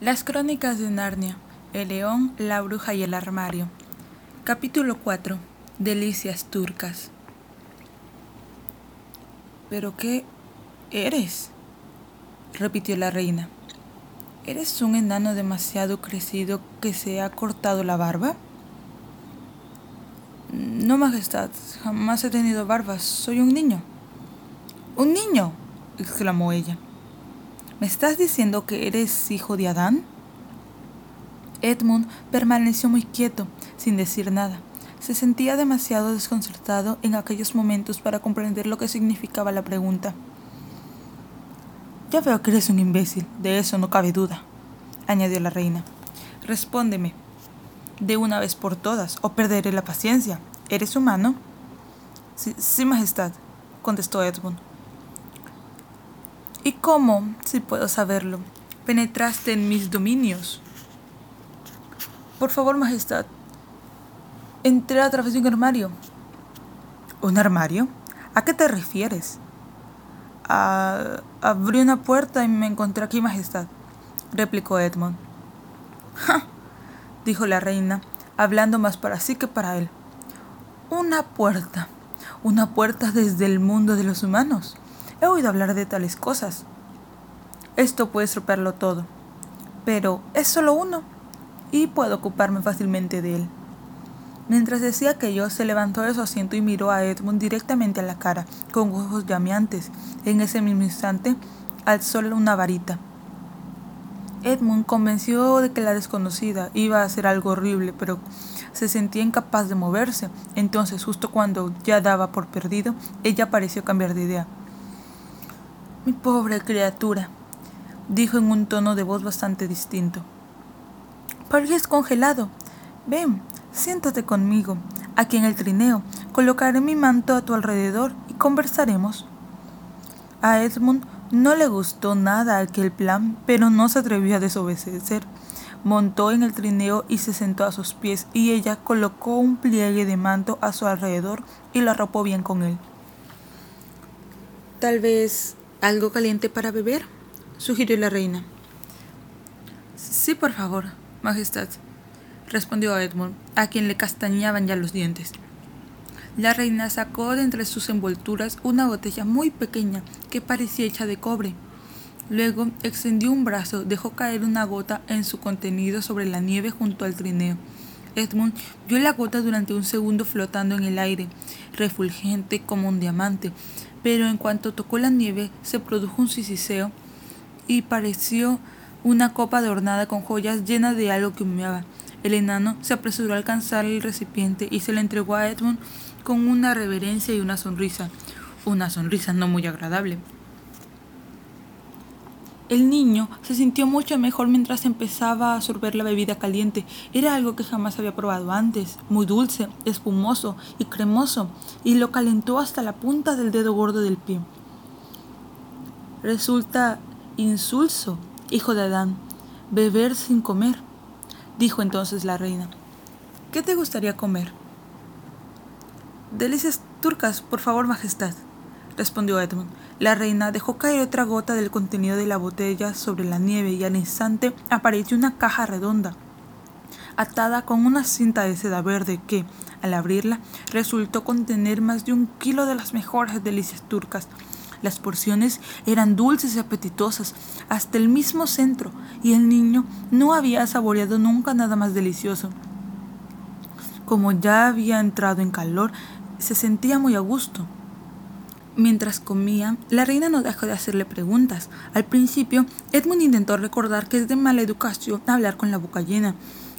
Las crónicas de Narnia, El león, la bruja y el armario. Capítulo 4. Delicias turcas. ¿Pero qué eres? repitió la reina. ¿Eres un enano demasiado crecido que se ha cortado la barba? No, Majestad, jamás he tenido barba, soy un niño. ¿Un niño? exclamó ella. ¿Me estás diciendo que eres hijo de Adán? Edmund permaneció muy quieto, sin decir nada. Se sentía demasiado desconcertado en aquellos momentos para comprender lo que significaba la pregunta. Ya veo que eres un imbécil, de eso no cabe duda, añadió la reina. Respóndeme, de una vez por todas, o perderé la paciencia. ¿Eres humano? Sí, sí Majestad, contestó Edmund. ¿Y cómo, si puedo saberlo, penetraste en mis dominios? Por favor, Majestad, entré a través de un armario. ¿Un armario? ¿A qué te refieres? abrí una puerta y me encontré aquí, Majestad, replicó Edmund. ¡Ja! dijo la reina, hablando más para sí que para él. Una puerta. Una puerta desde el mundo de los humanos. He oído hablar de tales cosas. Esto puede estropearlo todo, pero es solo uno y puedo ocuparme fácilmente de él. Mientras decía aquello, se levantó de su asiento y miró a Edmund directamente a la cara, con ojos llameantes. En ese mismo instante, alzó una varita. Edmund, convenció de que la desconocida iba a hacer algo horrible, pero se sentía incapaz de moverse. Entonces, justo cuando ya daba por perdido, ella pareció cambiar de idea. Mi pobre criatura, dijo en un tono de voz bastante distinto. Pareces congelado. Ven, siéntate conmigo, aquí en el trineo. Colocaré mi manto a tu alrededor y conversaremos. A Edmund no le gustó nada aquel plan, pero no se atrevió a desobedecer. Montó en el trineo y se sentó a sus pies, y ella colocó un pliegue de manto a su alrededor y lo arropó bien con él. Tal vez ¿Algo caliente para beber? sugirió la reina. Sí, por favor, Majestad, respondió Edmund, a quien le castañaban ya los dientes. La reina sacó de entre sus envolturas una botella muy pequeña que parecía hecha de cobre. Luego extendió un brazo, dejó caer una gota en su contenido sobre la nieve junto al trineo. Edmund vio la gota durante un segundo flotando en el aire, refulgente como un diamante, pero en cuanto tocó la nieve se produjo un sisiceo y pareció una copa adornada con joyas llena de algo que humeaba. El enano se apresuró a alcanzar el recipiente y se le entregó a Edmund con una reverencia y una sonrisa, una sonrisa no muy agradable. El niño se sintió mucho mejor mientras empezaba a absorber la bebida caliente. Era algo que jamás había probado antes, muy dulce, espumoso y cremoso, y lo calentó hasta la punta del dedo gordo del pie. Resulta insulso, hijo de Adán, beber sin comer, dijo entonces la reina. ¿Qué te gustaría comer? Delicias turcas, por favor, Majestad, respondió Edmund. La reina dejó caer otra gota del contenido de la botella sobre la nieve y al instante apareció una caja redonda, atada con una cinta de seda verde que, al abrirla, resultó contener más de un kilo de las mejores delicias turcas. Las porciones eran dulces y apetitosas hasta el mismo centro, y el niño no había saboreado nunca nada más delicioso. Como ya había entrado en calor, se sentía muy a gusto. Mientras comía, la reina no dejó de hacerle preguntas. Al principio, Edmund intentó recordar que es de mala educación hablar con la boca llena,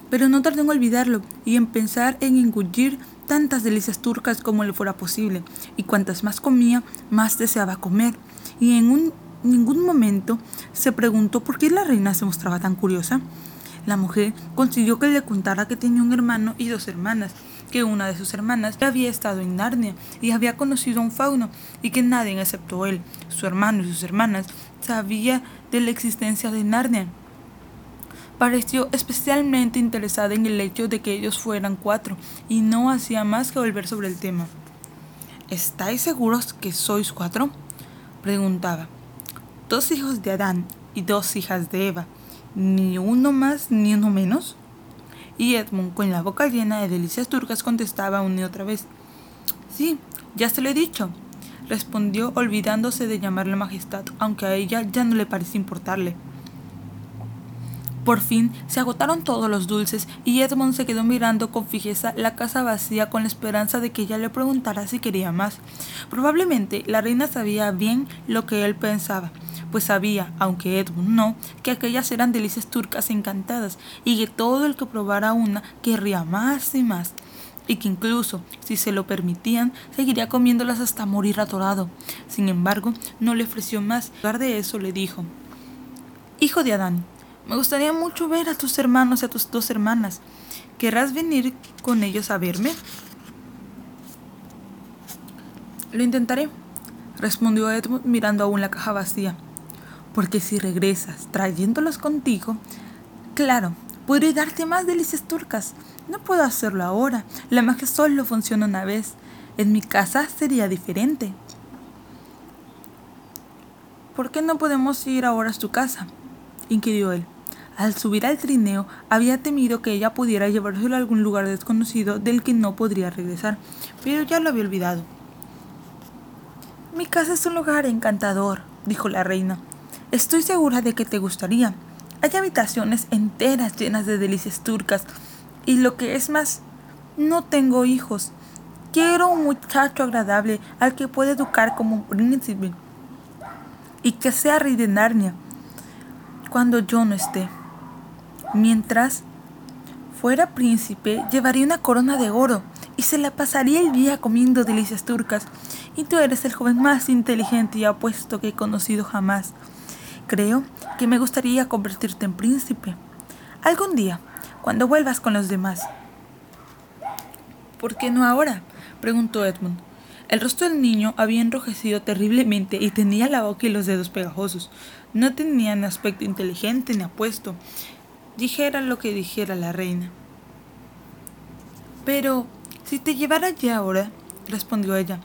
pero no tardó en olvidarlo y en pensar en engullir tantas delicias turcas como le fuera posible, y cuantas más comía, más deseaba comer. Y en ningún momento se preguntó por qué la reina se mostraba tan curiosa. La mujer consiguió que le contara que tenía un hermano y dos hermanas, que una de sus hermanas había estado en Narnia y había conocido a un fauno, y que nadie excepto él, su hermano y sus hermanas, sabía de la existencia de Narnia. Pareció especialmente interesada en el hecho de que ellos fueran cuatro, y no hacía más que volver sobre el tema. ¿Estáis seguros que sois cuatro? preguntaba. Dos hijos de Adán y dos hijas de Eva, Ni uno más ni uno menos. Y Edmund, con la boca llena de delicias turcas, contestaba una y otra vez. Sí, ya se lo he dicho, respondió olvidándose de llamarle majestad, aunque a ella ya no le parecía importarle. Por fin se agotaron todos los dulces y Edmund se quedó mirando con fijeza la casa vacía con la esperanza de que ella le preguntara si quería más. Probablemente la reina sabía bien lo que él pensaba, pues sabía, aunque Edmund no, que aquellas eran delicias turcas encantadas y que todo el que probara una querría más y más y que incluso, si se lo permitían, seguiría comiéndolas hasta morir atorado. Sin embargo, no le ofreció más. En lugar de eso, le dijo, Hijo de Adán, me gustaría mucho ver a tus hermanos y a tus dos hermanas. ¿Querrás venir con ellos a verme? Lo intentaré, respondió Edmund mirando aún la caja vacía. Porque si regresas trayéndolos contigo, claro, podré darte más delicias turcas. No puedo hacerlo ahora. La magia solo funciona una vez. En mi casa sería diferente. ¿Por qué no podemos ir ahora a su casa? inquirió él. Al subir al trineo, había temido que ella pudiera llevárselo a algún lugar desconocido del que no podría regresar, pero ya lo había olvidado. Mi casa es un lugar encantador, dijo la reina. Estoy segura de que te gustaría. Hay habitaciones enteras llenas de delicias turcas, y lo que es más, no tengo hijos. Quiero un muchacho agradable al que pueda educar como un príncipe y que sea rey de Narnia cuando yo no esté. Mientras fuera príncipe, llevaría una corona de oro y se la pasaría el día comiendo delicias turcas. Y tú eres el joven más inteligente y apuesto que he conocido jamás. Creo que me gustaría convertirte en príncipe. Algún día, cuando vuelvas con los demás. ¿Por qué no ahora? preguntó Edmund. El rostro del niño había enrojecido terriblemente y tenía la boca y los dedos pegajosos. No tenía ni aspecto inteligente ni apuesto, dijera lo que dijera la reina. Pero, si te llevara ya ahora, respondió ella,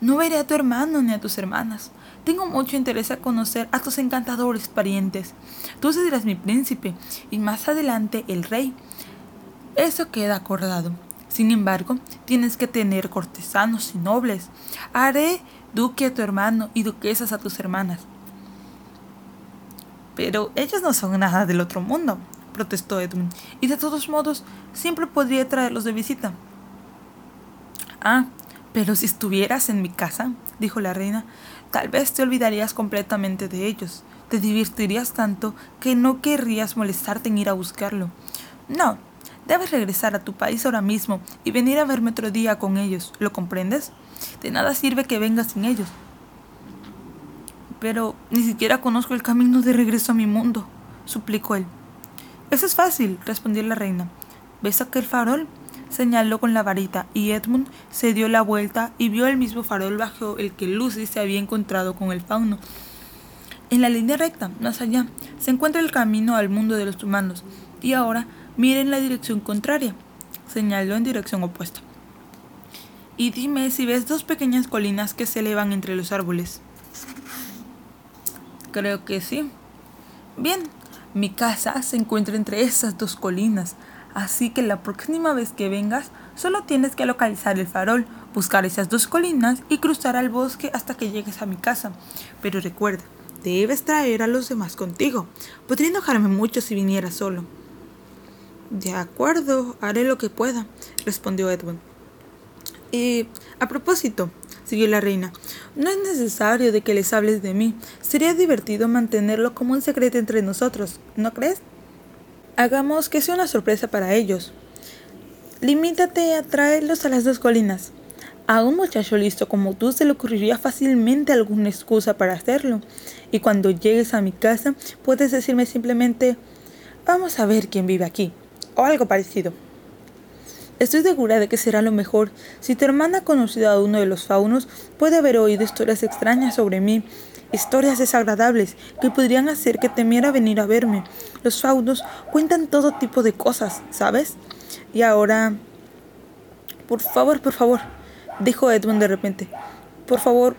no veré a tu hermano ni a tus hermanas. Tengo mucho interés a conocer a tus encantadores parientes. Tú serás mi príncipe y más adelante el rey. Eso queda acordado. Sin embargo, tienes que tener cortesanos y nobles. Haré duque a tu hermano y duquesas a tus hermanas. Pero ellos no son nada del otro mundo protestó Edmund. Y de todos modos, siempre podría traerlos de visita. Ah, pero si estuvieras en mi casa, dijo la reina, tal vez te olvidarías completamente de ellos. Te divertirías tanto que no querrías molestarte en ir a buscarlo. No, debes regresar a tu país ahora mismo y venir a verme otro día con ellos. ¿Lo comprendes? De nada sirve que vengas sin ellos. Pero ni siquiera conozco el camino de regreso a mi mundo, suplicó él. Eso es fácil, respondió la reina. ¿Ves aquel farol? Señaló con la varita, y Edmund se dio la vuelta y vio el mismo farol bajo el que Lucy se había encontrado con el fauno. En la línea recta, más allá, se encuentra el camino al mundo de los humanos, y ahora mire en la dirección contraria. Señaló en dirección opuesta. Y dime si ves dos pequeñas colinas que se elevan entre los árboles. Creo que sí. Bien, mi casa se encuentra entre esas dos colinas, así que la próxima vez que vengas solo tienes que localizar el farol, buscar esas dos colinas y cruzar al bosque hasta que llegues a mi casa. Pero recuerda, debes traer a los demás contigo. Podría enojarme mucho si viniera solo. De acuerdo, haré lo que pueda, respondió Edwin. Y a propósito, siguió la reina. No es necesario de que les hables de mí. Sería divertido mantenerlo como un secreto entre nosotros, ¿no crees? Hagamos que sea una sorpresa para ellos. Limítate a traerlos a las dos colinas. A un muchacho listo como tú se le ocurriría fácilmente alguna excusa para hacerlo. Y cuando llegues a mi casa, puedes decirme simplemente, vamos a ver quién vive aquí, o algo parecido. Estoy segura de que será lo mejor. Si tu hermana ha conocido a uno de los faunos, puede haber oído historias extrañas sobre mí, historias desagradables que podrían hacer que temiera venir a verme. Los faunos cuentan todo tipo de cosas, ¿sabes? Y ahora... Por favor, por favor, dijo Edmund de repente. Por favor,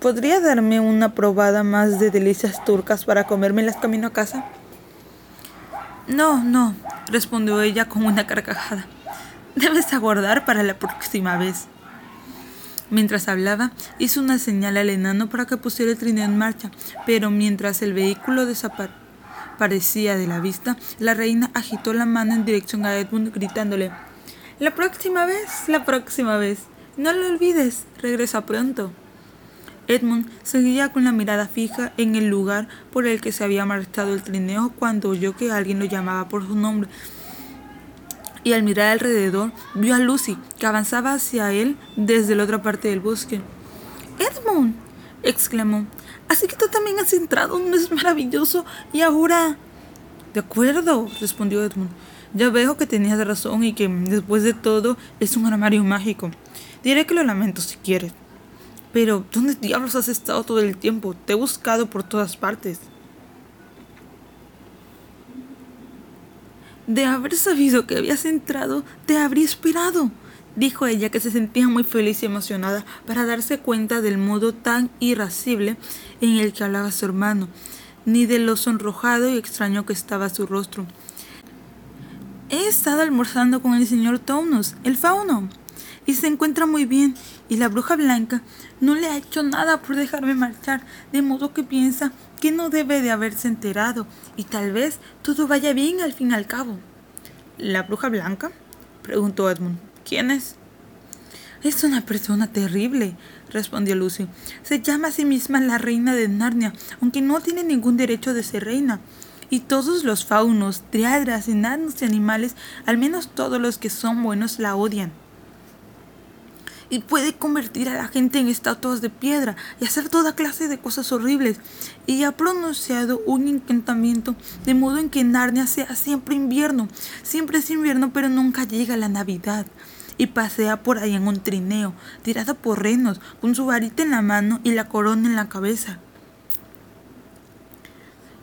¿podría darme una probada más de delicias turcas para comérmelas camino a casa? No, no, respondió ella con una carcajada. Debes aguardar para la próxima vez. Mientras hablaba, hizo una señal al enano para que pusiera el trineo en marcha, pero mientras el vehículo desaparecía de la vista, la reina agitó la mano en dirección a Edmund gritándole La próxima vez, la próxima vez. No lo olvides, regresa pronto. Edmund seguía con la mirada fija en el lugar por el que se había marchado el trineo cuando oyó que alguien lo llamaba por su nombre y al mirar alrededor vio a Lucy, que avanzaba hacia él desde la otra parte del bosque. Edmund, exclamó, así que tú también has entrado, ¿no es maravilloso? Y ahora... De acuerdo, respondió Edmund. Ya veo que tenías razón y que después de todo es un armario mágico. Diré que lo lamento si quieres. Pero, ¿dónde diablos has estado todo el tiempo? Te he buscado por todas partes. De haber sabido que habías entrado, te habría esperado, dijo ella que se sentía muy feliz y emocionada para darse cuenta del modo tan irascible en el que hablaba su hermano, ni de lo sonrojado y extraño que estaba su rostro. He estado almorzando con el señor Taunus, el fauno, y se encuentra muy bien, y la bruja blanca no le ha hecho nada por dejarme marchar, de modo que piensa que no debe de haberse enterado, y tal vez todo vaya bien al fin y al cabo. ¿La bruja blanca? preguntó Edmund. ¿Quién es? Es una persona terrible, respondió Lucy. Se llama a sí misma la reina de Narnia, aunque no tiene ningún derecho de ser reina. Y todos los faunos, triadras, enanos y animales, al menos todos los que son buenos, la odian y puede convertir a la gente en estatuas de piedra y hacer toda clase de cosas horribles. Y ha pronunciado un encantamiento de modo en que Narnia sea siempre invierno. Siempre es invierno, pero nunca llega la Navidad. Y pasea por ahí en un trineo, tirado por renos, con su varita en la mano y la corona en la cabeza.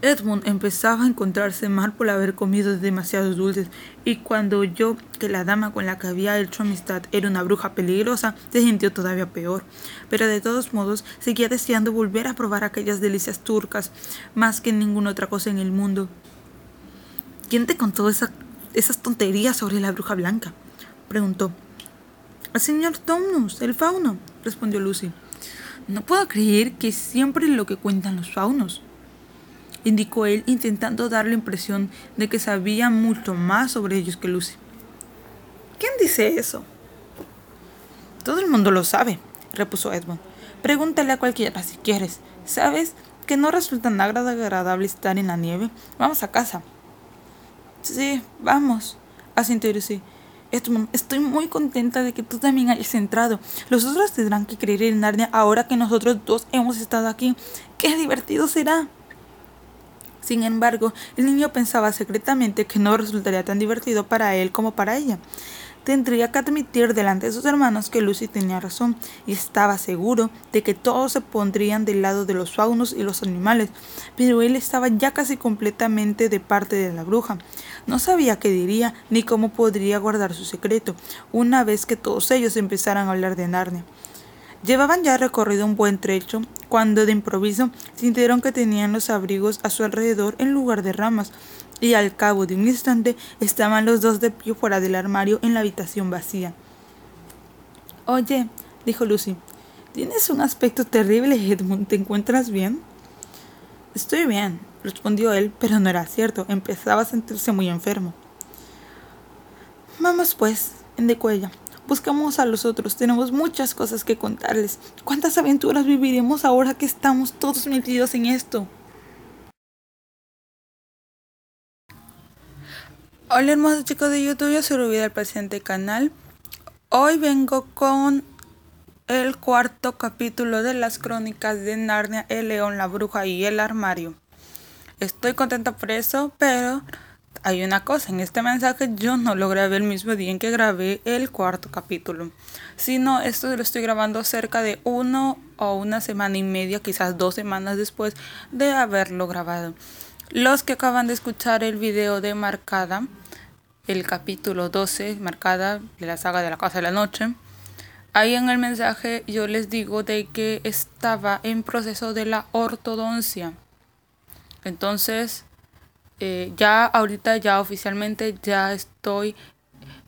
Edmund empezaba a encontrarse mal por haber comido demasiados dulces, y cuando oyó que la dama con la que había hecho amistad era una bruja peligrosa, se sintió todavía peor. Pero de todos modos, seguía deseando volver a probar aquellas delicias turcas, más que ninguna otra cosa en el mundo. ¿Quién te contó esas tonterías sobre la bruja blanca? preguntó. El señor Tomnus, el fauno, respondió Lucy. No puedo creer que siempre lo que cuentan los faunos indicó él, intentando dar la impresión de que sabía mucho más sobre ellos que Lucy. ¿Quién dice eso? Todo el mundo lo sabe, repuso Edmund. Pregúntale a cualquiera si quieres. ¿Sabes que no resulta nada agradable estar en la nieve? Vamos a casa. Sí, vamos, asintió Lucy. Edmund, estoy muy contenta de que tú también hayas entrado. Los otros tendrán que creer en Narnia ahora que nosotros dos hemos estado aquí. ¡Qué divertido será! Sin embargo, el niño pensaba secretamente que no resultaría tan divertido para él como para ella. Tendría que admitir delante de sus hermanos que Lucy tenía razón y estaba seguro de que todos se pondrían del lado de los faunos y los animales, pero él estaba ya casi completamente de parte de la bruja. No sabía qué diría ni cómo podría guardar su secreto una vez que todos ellos empezaran a hablar de Narnia. Llevaban ya recorrido un buen trecho cuando de improviso sintieron que tenían los abrigos a su alrededor en lugar de ramas, y al cabo de un instante estaban los dos de pie fuera del armario en la habitación vacía. Oye, dijo Lucy, tienes un aspecto terrible, Edmund. ¿Te encuentras bien? Estoy bien, respondió él, pero no era cierto. Empezaba a sentirse muy enfermo. Vamos pues, indicó ella. Buscamos a los otros, tenemos muchas cosas que contarles. ¿Cuántas aventuras viviremos ahora que estamos todos metidos en esto? Hola hermosos chicos de YouTube, yo soy Rubí del presente canal. Hoy vengo con el cuarto capítulo de las crónicas de Narnia, el león, la bruja y el armario. Estoy contenta por eso, pero hay una cosa, en este mensaje yo no lo grabé el mismo día en que grabé el cuarto capítulo, sino esto lo estoy grabando cerca de uno o una semana y media, quizás dos semanas después de haberlo grabado. Los que acaban de escuchar el video de Marcada, el capítulo 12, Marcada de la saga de la Casa de la Noche, ahí en el mensaje yo les digo de que estaba en proceso de la ortodoncia. Entonces, eh, ya ahorita, ya oficialmente, ya estoy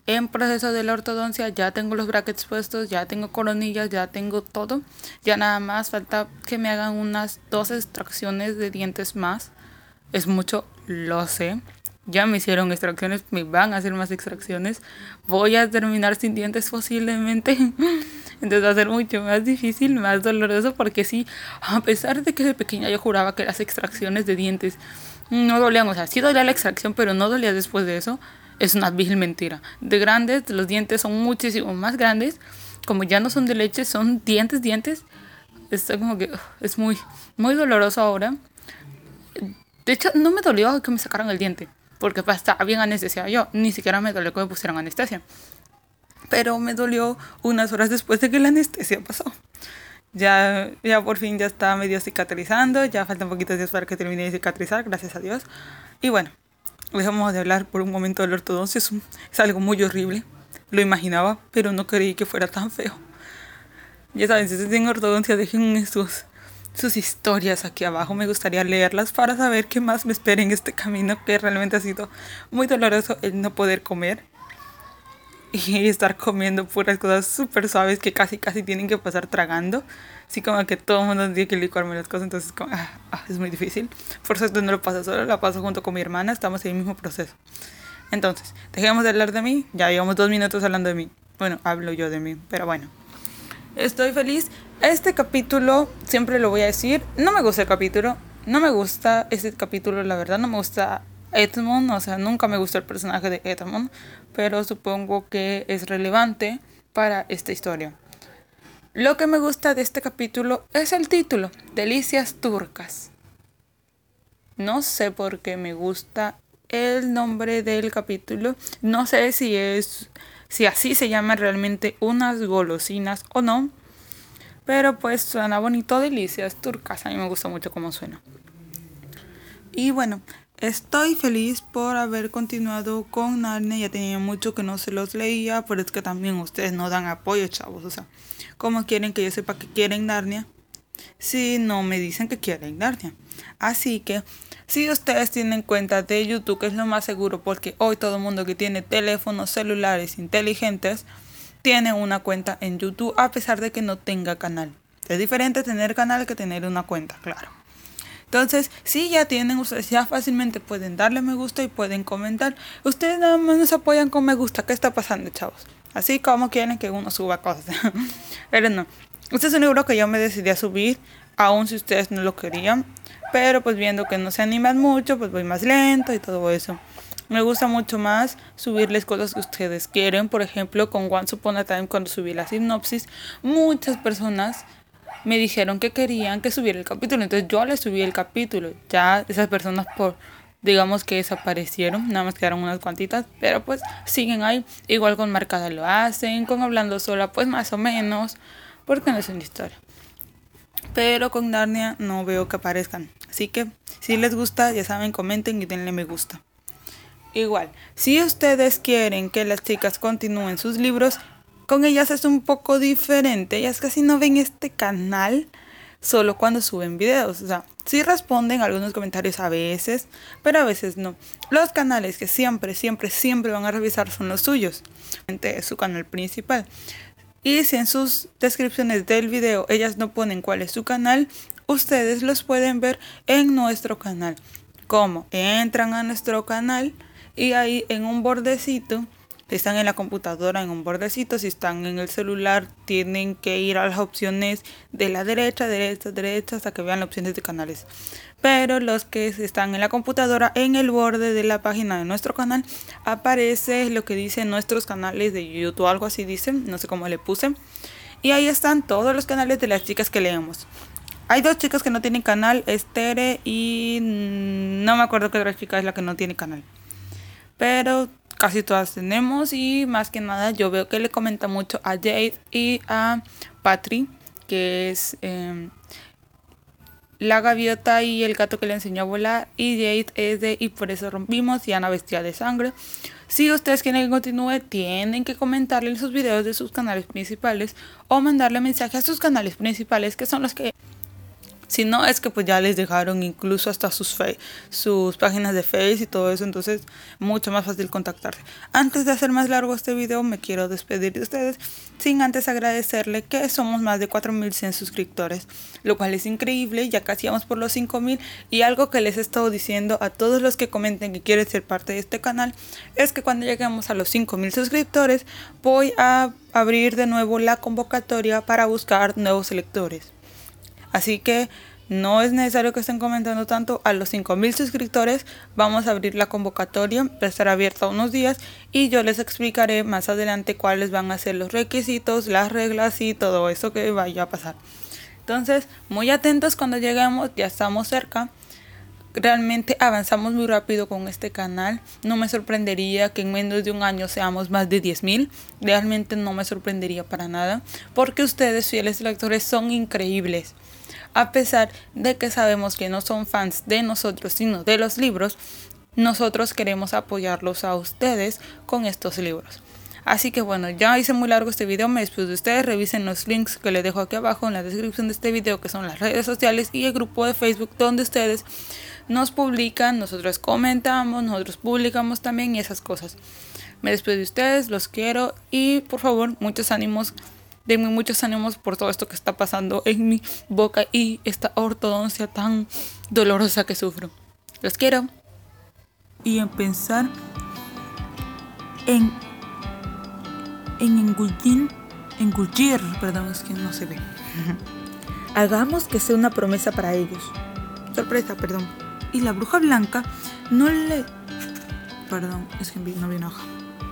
en proceso de la ortodoncia, ya tengo los brackets puestos, ya tengo coronillas, ya tengo todo. Ya nada más falta que me hagan unas dos extracciones de dientes más. Es mucho, lo sé. Ya me hicieron extracciones, me van a hacer más extracciones. Voy a terminar sin dientes posiblemente. Entonces va a ser mucho más difícil, más doloroso, porque sí, a pesar de que de pequeña yo juraba que las extracciones de dientes no dolían, o sea, sí dolía la extracción, pero no dolía después de eso es una vil mentira. De grandes, los dientes son muchísimo más grandes. Como ya no son de leche, son dientes, dientes. Está como que es muy, muy doloroso ahora. De hecho, no me dolió que me sacaran el diente. Porque pues, estaba bien anestesia yo. Ni siquiera me dolió que me pusieran anestesia. Pero me dolió unas horas después de que la anestesia pasó. Ya, ya por fin ya está medio cicatrizando. Ya falta un poquito de días para que termine de cicatrizar, gracias a Dios. Y bueno, Dejamos de hablar por un momento de la ortodoncia. Es, es algo muy horrible. Lo imaginaba, pero no creí que fuera tan feo. Ya saben, si ustedes tienen ortodoncia, dejen sus, sus historias aquí abajo. Me gustaría leerlas para saber qué más me espera en este camino, que realmente ha sido muy doloroso el no poder comer y estar comiendo puras cosas súper suaves que casi casi tienen que pasar tragando. Así como que todo el mundo tiene que licuarme las cosas, entonces como, ah, ah, es muy difícil. Por eso no lo paso solo, lo paso junto con mi hermana, estamos en el mismo proceso. Entonces, dejemos de hablar de mí, ya llevamos dos minutos hablando de mí. Bueno, hablo yo de mí, pero bueno. Estoy feliz. Este capítulo, siempre lo voy a decir, no me gusta el capítulo, no me gusta este capítulo, la verdad, no me gusta Edmund, o sea, nunca me gustó el personaje de Edmund, pero supongo que es relevante para esta historia. Lo que me gusta de este capítulo es el título, Delicias Turcas. No sé por qué me gusta el nombre del capítulo, no sé si es si así se llama realmente unas golosinas o no, pero pues suena bonito, Delicias Turcas, a mí me gusta mucho cómo suena. Y bueno, Estoy feliz por haber continuado con Narnia. Ya tenía mucho que no se los leía, pero es que también ustedes no dan apoyo, chavos. O sea, ¿cómo quieren que yo sepa que quieren Narnia? Si no me dicen que quieren Narnia. Así que, si ustedes tienen cuenta de YouTube, que es lo más seguro, porque hoy todo el mundo que tiene teléfonos celulares inteligentes tiene una cuenta en YouTube, a pesar de que no tenga canal. Es diferente tener canal que tener una cuenta, claro. Entonces, si ya tienen, ustedes ya fácilmente pueden darle me gusta y pueden comentar. Ustedes nada más nos apoyan con me gusta. ¿Qué está pasando, chavos? Así como quieren que uno suba cosas. Pero no. Ustedes un libro que yo me decidí a subir, aun si ustedes no lo querían. Pero pues viendo que no se animan mucho, pues voy más lento y todo eso. Me gusta mucho más subirles cosas que ustedes quieren. Por ejemplo, con Once Upon a Time, cuando subí la sinopsis, muchas personas me dijeron que querían que subiera el capítulo. Entonces yo les subí el capítulo. Ya esas personas por digamos que desaparecieron, nada más quedaron unas cuantitas, pero pues siguen ahí. Igual con Marcada lo hacen, con Hablando Sola pues más o menos, porque no es una historia. Pero con Narnia no veo que aparezcan. Así que si les gusta, ya saben, comenten y denle me gusta. Igual, si ustedes quieren que las chicas continúen sus libros, con ellas es un poco diferente. Ellas casi no ven este canal solo cuando suben videos. O sea, sí responden algunos comentarios a veces, pero a veces no. Los canales que siempre, siempre, siempre van a revisar son los suyos. Es su canal principal. Y si en sus descripciones del video ellas no ponen cuál es su canal, ustedes los pueden ver en nuestro canal. ¿Cómo? Entran a nuestro canal y ahí en un bordecito están en la computadora en un bordecito, si están en el celular, tienen que ir a las opciones de la derecha, derecha, derecha, hasta que vean las opciones de canales. Pero los que están en la computadora, en el borde de la página de nuestro canal, aparece lo que dice nuestros canales de YouTube, algo así dice, no sé cómo le puse. Y ahí están todos los canales de las chicas que leemos. Hay dos chicas que no tienen canal, Estere y no me acuerdo qué otra chica es la que no tiene canal. Pero casi todas tenemos y más que nada yo veo que le comenta mucho a Jade y a Patri, que es em, la gaviota y el gato que le enseñó a volar y Jade es de y por eso rompimos y Ana Bestia de Sangre. Si ustedes quieren que continúe, tienen que comentarle en sus videos de sus canales principales o mandarle mensaje a sus canales principales, que son los que Si no, es que pues ya les dejaron incluso hasta sus, sus páginas de Face y todo eso, entonces mucho más fácil contactarse. Antes de hacer más largo este video, me quiero despedir de ustedes sin antes agradecerle que somos más de 4100 suscriptores, lo cual es increíble, ya casi vamos por los 5000 y algo que les he estado diciendo a todos los que comenten que quieren ser parte de este canal es que cuando lleguemos a los 5000 suscriptores voy a abrir de nuevo la convocatoria para buscar nuevos lectores. Así que no es necesario que estén comentando tanto. A los 5000 suscriptores vamos a abrir la convocatoria, va a estar abierta unos días y yo les explicaré más adelante cuáles van a ser los requisitos, las reglas y todo eso que vaya a pasar. Entonces, muy atentos cuando lleguemos, ya estamos cerca realmente avanzamos muy rápido con este canal. No me sorprendería que en menos de un año seamos más de 10.000. Realmente no me sorprendería para nada. Porque ustedes, fieles lectores, son increíbles. A pesar de que sabemos que no son fans de nosotros, sino de los libros, nosotros queremos apoyarlos a ustedes con estos libros. Así que bueno, ya hice muy largo este video, me despido de ustedes, revisen los links que les dejo aquí abajo en la descripción de este video, que son las redes sociales y el grupo de Facebook donde ustedes nos publican, nosotros comentamos, nosotros publicamos también y esas cosas. Me despido de ustedes, los quiero y por favor, muchos ánimos, denme muchos ánimos por todo esto que está pasando en mi boca y esta ortodoncia tan dolorosa que sufro. Los quiero. Y en pensar en en engullir, engullir, perdón, es que no se ve. Hagamos que sea una promesa para ellos. Sorpresa, perdón. Y la bruja blanca no le... Perdón, es que no vi una hoja.